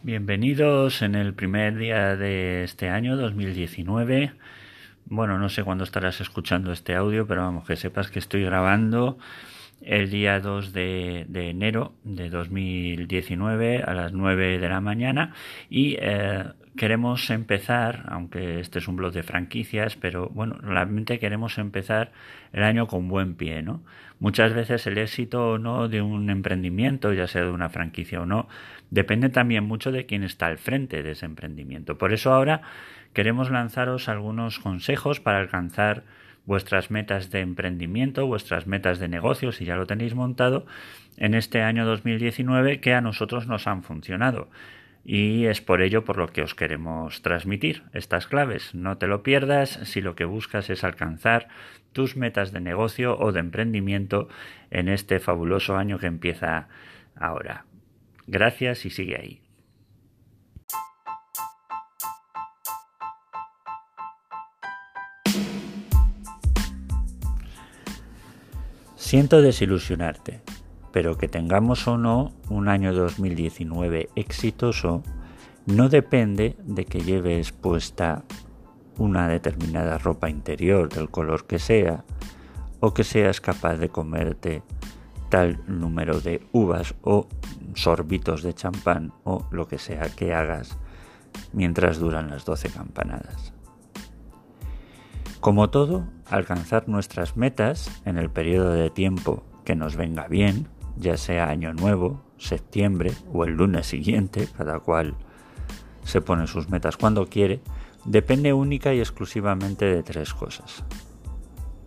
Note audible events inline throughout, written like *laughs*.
Bienvenidos en el primer día de este año 2019. Bueno, no sé cuándo estarás escuchando este audio, pero vamos, que sepas que estoy grabando el día 2 de, enero de 2019 a las 9 de la mañana y eh, queremos empezar, aunque este es un blog de franquicias, pero bueno, realmente queremos empezar el año con buen pie, ¿no? Muchas veces el éxito o no de un emprendimiento, ya sea de una franquicia o no, depende también mucho de quién está al frente de ese emprendimiento. Por eso ahora queremos lanzaros algunos consejos para alcanzar vuestras metas de emprendimiento, vuestras metas de negocio, si ya lo tenéis montado, en este año 2019 que a nosotros nos han funcionado. Y es por ello por lo que os queremos transmitir estas claves. No te lo pierdas si lo que buscas es alcanzar tus metas de negocio o de emprendimiento en este fabuloso año que empieza ahora. Gracias y sigue ahí. Siento desilusionarte, pero que tengamos o no un año 2019 exitoso no depende de que lleves puesta una determinada ropa interior del color que sea o que seas capaz de comerte tal número de uvas o sorbitos de champán o lo que sea que hagas mientras duran las 12 campanadas. Como todo, alcanzar nuestras metas en el periodo de tiempo que nos venga bien, ya sea año nuevo, septiembre o el lunes siguiente, cada cual se pone sus metas cuando quiere, depende única y exclusivamente de tres cosas.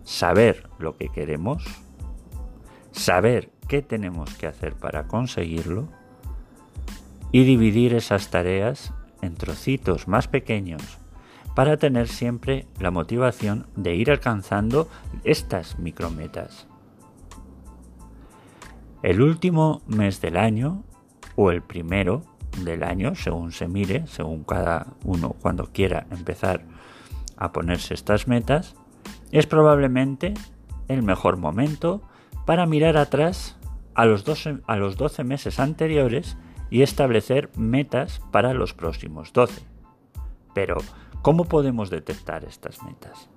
Saber lo que queremos, saber qué tenemos que hacer para conseguirlo y dividir esas tareas en trocitos más pequeños para tener siempre la motivación de ir alcanzando estas micrometas. El último mes del año o el primero del año, según se mire, según cada uno cuando quiera empezar a ponerse estas metas, es probablemente el mejor momento para mirar atrás a los 12, a los 12 meses anteriores y establecer metas para los próximos 12. Pero ¿Cómo podemos detectar estas metas?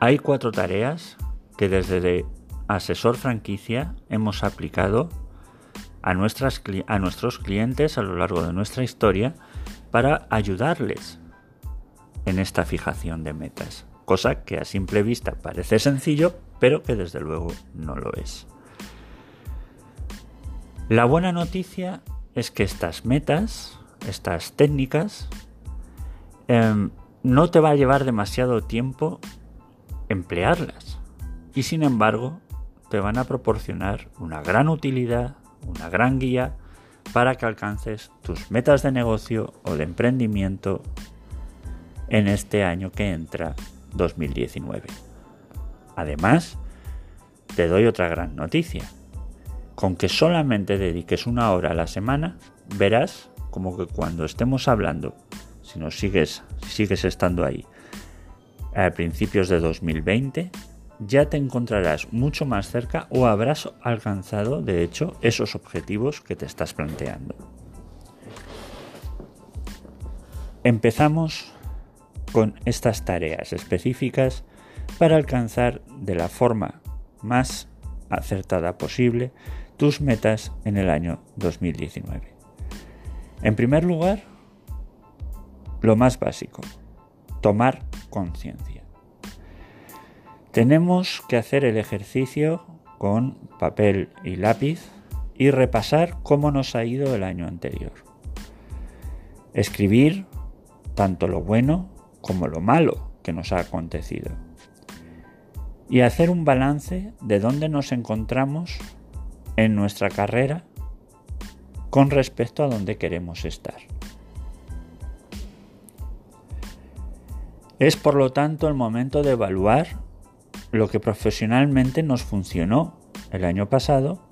Hay cuatro tareas que desde asesor franquicia hemos aplicado a, a nuestros clientes a lo largo de nuestra historia para ayudarles en esta fijación de metas, cosa que a simple vista parece sencillo, pero que desde luego no lo es. La buena noticia es que estas metas estas técnicas, em, no te va a llevar demasiado tiempo emplearlas. Y sin embargo, te van a proporcionar una gran utilidad, una gran guía para que alcances tus metas de negocio o de emprendimiento en este año que entra 2019. Además, te doy otra gran noticia. Con que solamente dediques una hora a la semana, verás como que cuando estemos hablando, si nos sigues, sigues estando ahí, a principios de 2020, ya te encontrarás mucho más cerca o habrás alcanzado, de hecho, esos objetivos que te estás planteando. Empezamos con estas tareas específicas para alcanzar de la forma más acertada posible tus metas en el año 2019. En primer lugar, lo más básico, tomar conciencia. Tenemos que hacer el ejercicio con papel y lápiz y repasar cómo nos ha ido el año anterior. Escribir tanto lo bueno como lo malo que nos ha acontecido. Y hacer un balance de dónde nos encontramos en nuestra carrera con respecto a dónde queremos estar. Es por lo tanto el momento de evaluar lo que profesionalmente nos funcionó el año pasado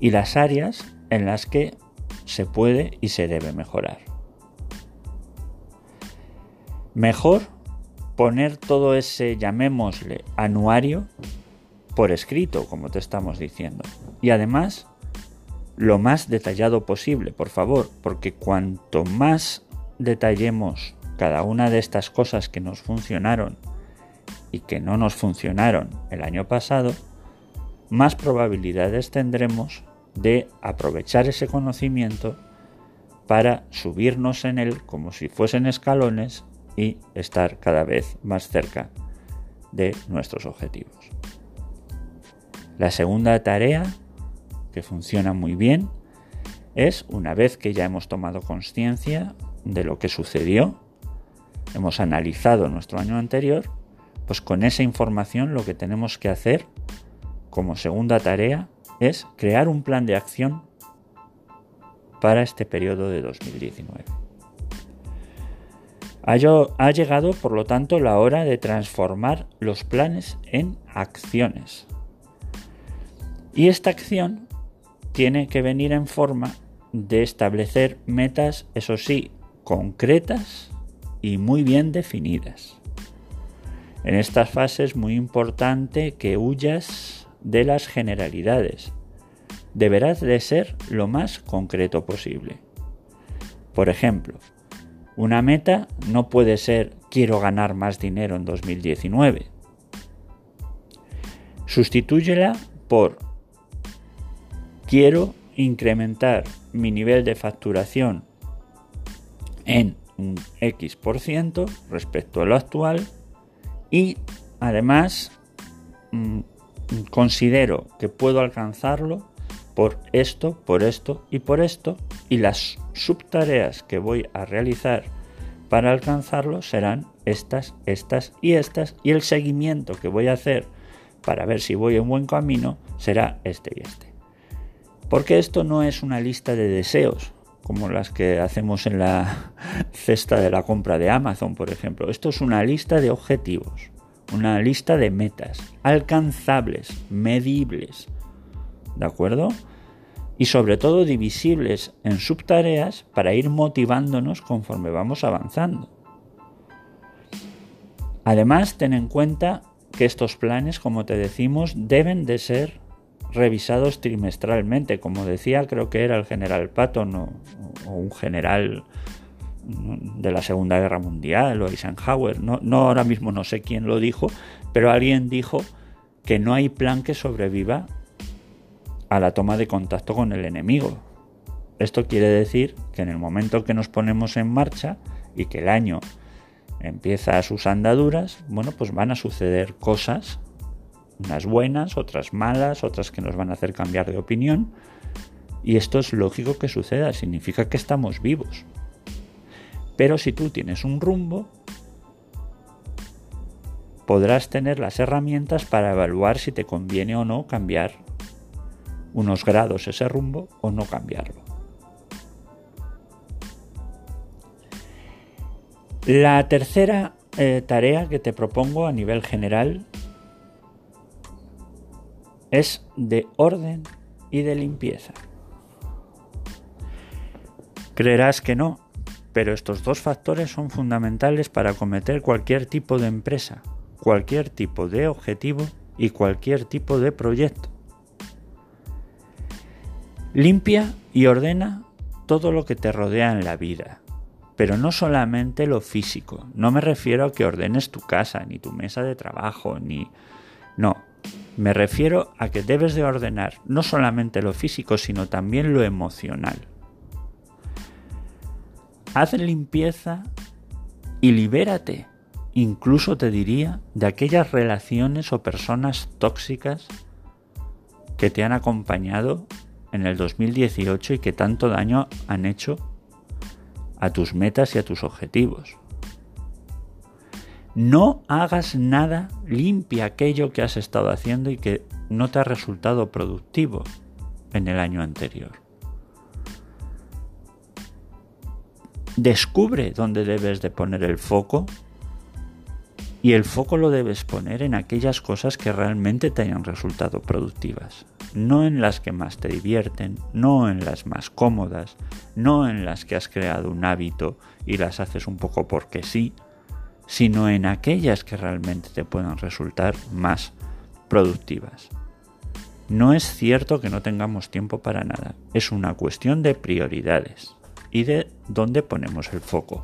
y las áreas en las que se puede y se debe mejorar. Mejor poner todo ese, llamémosle, anuario por escrito, como te estamos diciendo. Y además lo más detallado posible, por favor, porque cuanto más detallemos cada una de estas cosas que nos funcionaron y que no nos funcionaron el año pasado, más probabilidades tendremos de aprovechar ese conocimiento para subirnos en él como si fuesen escalones y estar cada vez más cerca de nuestros objetivos. La segunda tarea, que funciona muy bien, es una vez que ya hemos tomado conciencia de lo que sucedió, hemos analizado nuestro año anterior, pues con esa información lo que tenemos que hacer como segunda tarea es crear un plan de acción para este periodo de 2019. Ha llegado, por lo tanto, la hora de transformar los planes en acciones. Y esta acción tiene que venir en forma de establecer metas, eso sí, concretas y muy bien definidas. En estas fases es muy importante que huyas de las generalidades. Deberás de ser lo más concreto posible. Por ejemplo, una meta no puede ser quiero ganar más dinero en 2019. Sustitúyela por quiero incrementar mi nivel de facturación en un X por ciento respecto a lo actual y además mm, considero que puedo alcanzarlo por esto, por esto y por esto y las subtareas que voy a realizar para alcanzarlo serán estas, estas y estas y el seguimiento que voy a hacer para ver si voy en buen camino será este y este. Porque esto no es una lista de deseos, como las que hacemos en la *laughs* cesta de la compra de Amazon, por ejemplo. Esto es una lista de objetivos, una lista de metas alcanzables, medibles. ¿De acuerdo? Y sobre todo divisibles en subtareas para ir motivándonos conforme vamos avanzando. Además, ten en cuenta que estos planes, como te decimos, deben de ser revisados trimestralmente, como decía, creo que era el general Patton o, un general de la Segunda Guerra Mundial o Eisenhower, no, no ahora mismo no sé quién lo dijo, pero alguien dijo que no hay plan que sobreviva a la toma de contacto con el enemigo. Esto quiere decir que en el momento que nos ponemos en marcha y que el año empieza sus andaduras, bueno, pues van a suceder cosas unas buenas, otras malas, otras que nos van a hacer cambiar de opinión. Y esto es lógico que suceda, significa que estamos vivos. Pero si tú tienes un rumbo, podrás tener las herramientas para evaluar si te conviene o no cambiar unos grados ese rumbo o no cambiarlo. La tercera eh, tarea que te propongo a nivel general es de orden y de limpieza. Creerás que no, pero estos dos factores son fundamentales para acometer cualquier tipo de empresa, cualquier tipo de objetivo y cualquier tipo de proyecto. Limpia y ordena todo lo que te rodea en la vida, pero no solamente lo físico. No me refiero a que ordenes tu casa, ni tu mesa de trabajo, ni... No, me refiero a que debes de ordenar no solamente lo físico, sino también lo emocional. Haz limpieza y libérate, incluso te diría, de aquellas relaciones o personas tóxicas que te han acompañado en el 2018 y que tanto daño han hecho a tus metas y a tus objetivos. No hagas nada, limpia aquello que has estado haciendo y que no te ha resultado productivo en el año anterior. Descubre dónde debes de poner el foco y el foco lo debes poner en aquellas cosas que realmente te hayan resultado productivas, no en las que más te divierten, no en las más cómodas, no en las que has creado un hábito y las haces un poco porque sí, sino en aquellas que realmente te puedan resultar más productivas. No es cierto que no tengamos tiempo para nada, es una cuestión de prioridades y de dónde ponemos el foco.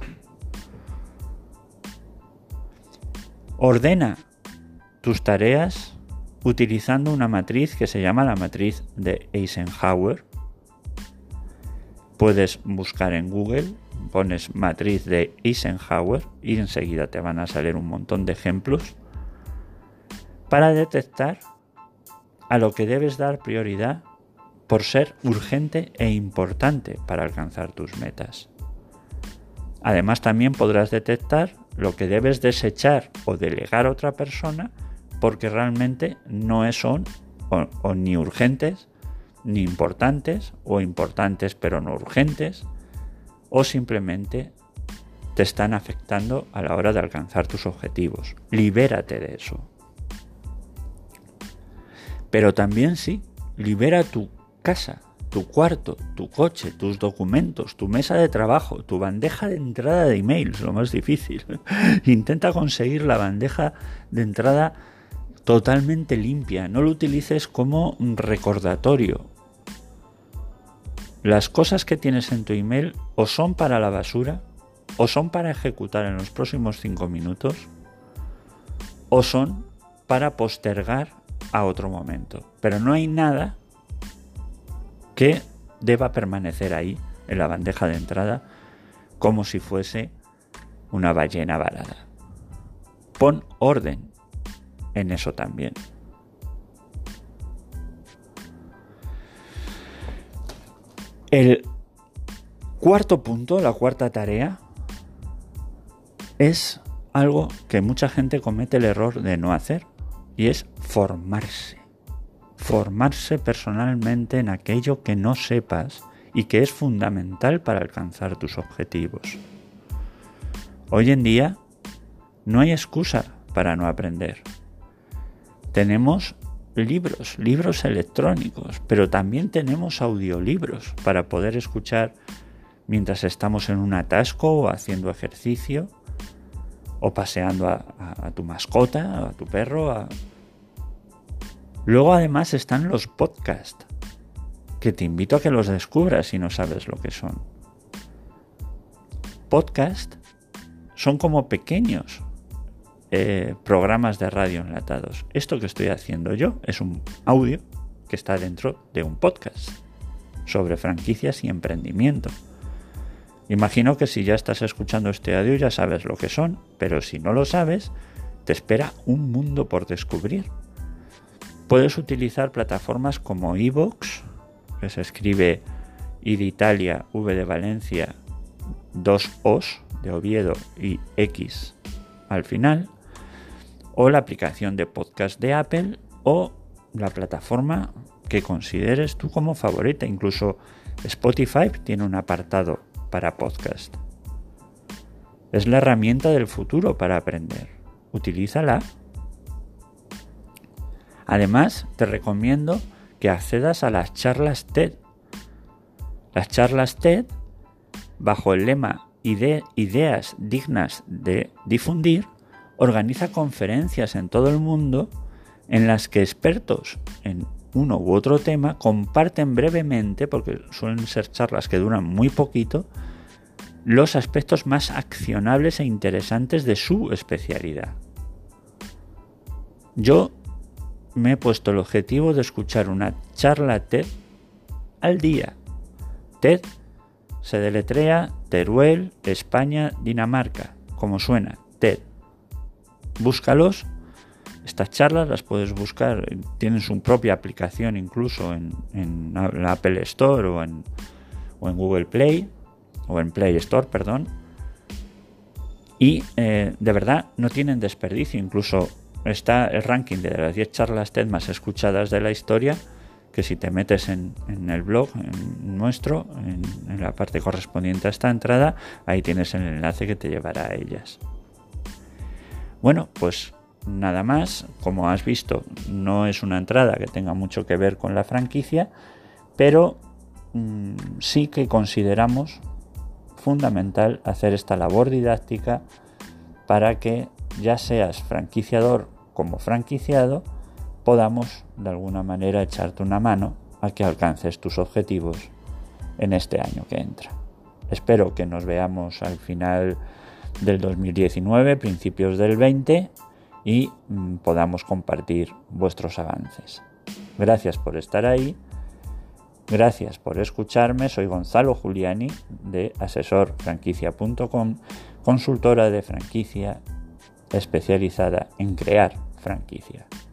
Ordena tus tareas utilizando una matriz que se llama la matriz de Eisenhower. Puedes buscar en Google, pones matriz de Eisenhower y enseguida te van a salir un montón de ejemplos para detectar a lo que debes dar prioridad por ser urgente e importante para alcanzar tus metas. Además también podrás detectar lo que debes desechar o delegar a otra persona porque realmente no son o, ni urgentes, ni importantes, o importantes pero no urgentes, o simplemente te están afectando a la hora de alcanzar tus objetivos. Libérate de eso. Pero también sí, libera tu casa, tu cuarto, tu coche, tus documentos, tu mesa de trabajo, tu bandeja de entrada de emails, lo más difícil. *laughs* Intenta conseguir la bandeja de entrada totalmente limpia, no lo utilices como recordatorio. Las cosas que tienes en tu email o son para la basura, o son para ejecutar en los próximos cinco minutos, o son para postergar a otro momento. Pero no hay nada que deba permanecer ahí en la bandeja de entrada como si fuese una ballena varada. Pon orden en eso también. El cuarto punto, la cuarta tarea, es algo que mucha gente comete el error de no hacer y es formarse. Formarse personalmente en aquello que no sepas y que es fundamental para alcanzar tus objetivos. Hoy en día no hay excusa para no aprender. Tenemos libros, libros electrónicos, pero también tenemos audiolibros para poder escuchar mientras estamos en un atasco o haciendo ejercicio o paseando a, tu mascota, a tu perro. Luego además están los podcasts, que te invito a que los descubras si no sabes lo que son. Podcasts son como pequeños eh, programas de radio enlatados. Esto que estoy haciendo yo es un audio que está dentro de un podcast sobre franquicias y emprendimiento. Imagino que si ya estás escuchando este audio ya sabes lo que son, pero si no lo sabes, te espera un mundo por descubrir. Puedes utilizar plataformas como Evox, que se escribe I de Italia, V de Valencia, dos Os de Oviedo y X al final, o la aplicación de podcast de Apple o la plataforma que consideres tú como favorita. Incluso Spotify tiene un apartado para podcast. Es la herramienta del futuro para aprender. Utilízala. Además, te recomiendo que accedas a las charlas TED. Las charlas TED, bajo el lema Ideas dignas de difundir, organiza conferencias en todo el mundo en las que expertos en uno u otro tema comparten brevemente, porque suelen ser charlas que duran muy poquito, los aspectos más accionables e interesantes de su especialidad. Yo me he puesto el objetivo de escuchar una charla TED al día. TED se deletrea Teruel, España, Dinamarca, como suena, TED. Búscalos estas charlas las puedes buscar, tienen su propia aplicación incluso en, la Apple Store o en, Google Play, o en Play Store, perdón. Y eh, de verdad no tienen desperdicio, incluso está el ranking de las 10 charlas TED más escuchadas de la historia, que si te metes en, el blog en nuestro, en, en, la parte correspondiente a esta entrada, ahí tienes el enlace que te llevará a ellas. Bueno, pues nada más. Como has visto, no es una entrada que tenga mucho que ver con la franquicia, pero mm, sí que consideramos fundamental hacer esta labor didáctica para que ya seas franquiciador como franquiciado, podamos de alguna manera echarte una mano a que alcances tus objetivos en este año que entra. Espero que nos veamos al final del 2019, principios del 20 y mm, podamos compartir vuestros avances. Gracias por estar ahí. Gracias por escucharme. Soy Gonzalo Giuliani de asesorfranquicia.com, consultora de franquicia especializada en crear franquicias.